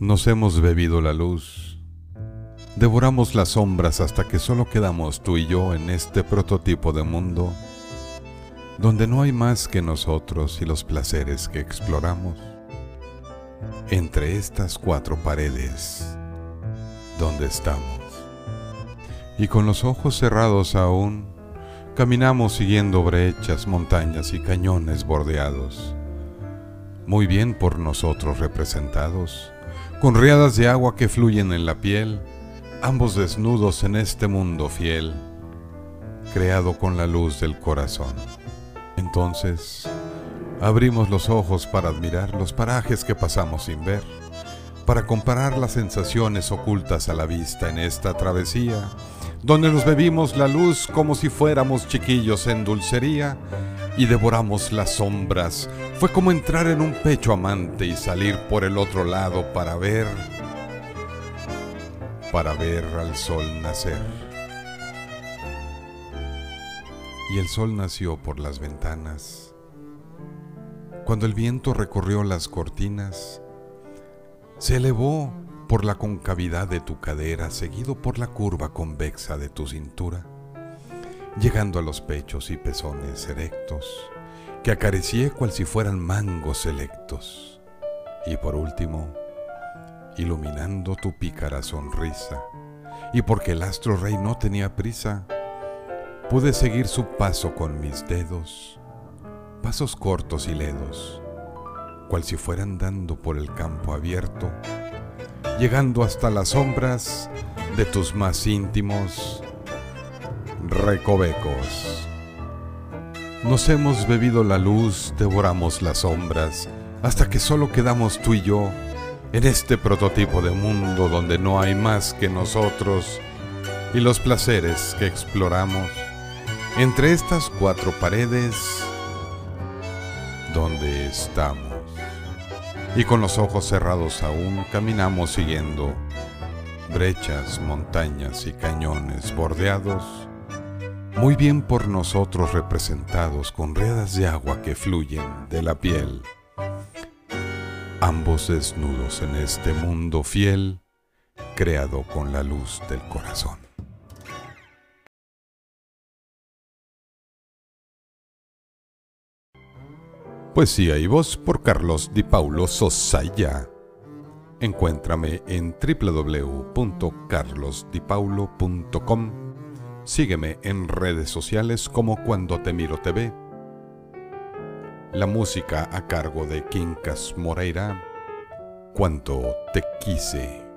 Nos hemos bebido la luz, devoramos las sombras hasta que solo quedamos tú y yo en este prototipo de mundo, donde no hay más que nosotros y los placeres que exploramos. Entre estas cuatro paredes, donde estamos. Y con los ojos cerrados aún, caminamos siguiendo brechas, montañas y cañones bordeados, muy bien por nosotros representados con riadas de agua que fluyen en la piel, ambos desnudos en este mundo fiel, creado con la luz del corazón. Entonces, abrimos los ojos para admirar los parajes que pasamos sin ver, para comparar las sensaciones ocultas a la vista en esta travesía, donde nos bebimos la luz como si fuéramos chiquillos en dulcería y devoramos las sombras. Fue como entrar en un pecho amante y salir por el otro lado para ver, para ver al sol nacer. Y el sol nació por las ventanas. Cuando el viento recorrió las cortinas, se elevó por la concavidad de tu cadera, seguido por la curva convexa de tu cintura llegando a los pechos y pezones erectos, que acaricié cual si fueran mangos selectos. Y por último, iluminando tu pícara sonrisa, y porque el astro rey no tenía prisa, pude seguir su paso con mis dedos, pasos cortos y ledos, cual si fueran dando por el campo abierto, llegando hasta las sombras de tus más íntimos recovecos. Nos hemos bebido la luz, devoramos las sombras, hasta que solo quedamos tú y yo en este prototipo de mundo donde no hay más que nosotros y los placeres que exploramos entre estas cuatro paredes donde estamos. Y con los ojos cerrados aún caminamos siguiendo brechas, montañas y cañones bordeados muy bien por nosotros representados con riadas de agua que fluyen de la piel, ambos desnudos en este mundo fiel, creado con la luz del corazón. Poesía y voz por Carlos Di Paulo Sosaya. Encuéntrame en www.carlosdipaulo.com Sígueme en redes sociales como Cuando Te Miro TV. La música a cargo de Quincas Moreira. Cuando te quise.